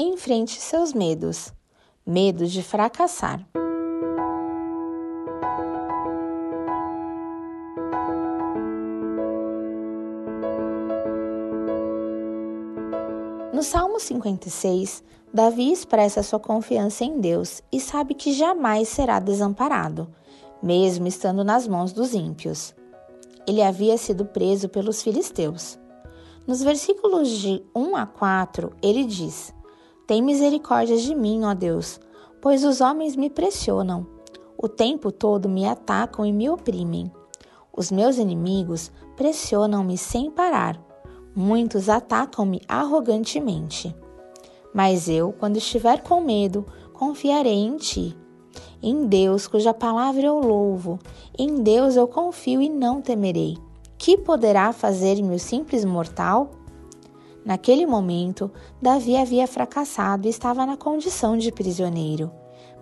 Enfrente seus medos. Medo de fracassar. No Salmo 56, Davi expressa sua confiança em Deus e sabe que jamais será desamparado, mesmo estando nas mãos dos ímpios. Ele havia sido preso pelos filisteus. Nos versículos de 1 a 4, ele diz: Tem misericórdia de mim, ó Deus, pois os homens me pressionam. O tempo todo me atacam e me oprimem. Os meus inimigos pressionam-me sem parar. Muitos atacam-me arrogantemente. Mas eu, quando estiver com medo, confiarei em ti. Em Deus, cuja palavra eu louvo, em Deus eu confio e não temerei. Que poderá fazer-me o simples mortal? Naquele momento, Davi havia fracassado e estava na condição de prisioneiro,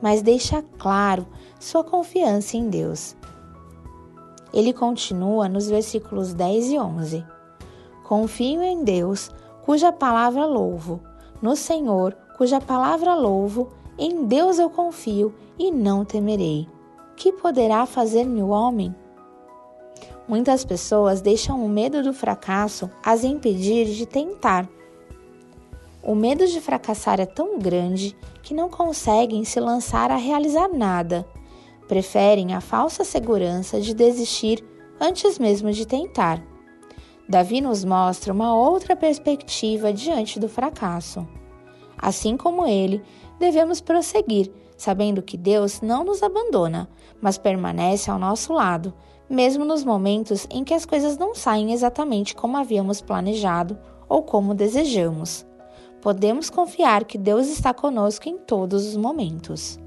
mas deixa claro sua confiança em Deus. Ele continua nos versículos 10 e 11. Confio em Deus, cuja palavra louvo, no Senhor, cuja palavra louvo, em Deus eu confio e não temerei. Que poderá fazer-me o homem? Muitas pessoas deixam o medo do fracasso as impedir de tentar. O medo de fracassar é tão grande que não conseguem se lançar a realizar nada. Preferem a falsa segurança de desistir antes mesmo de tentar. Davi nos mostra uma outra perspectiva diante do fracasso. Assim como ele, devemos prosseguir, sabendo que Deus não nos abandona, mas permanece ao nosso lado, mesmo nos momentos em que as coisas não saem exatamente como havíamos planejado ou como desejamos. Podemos confiar que Deus está conosco em todos os momentos.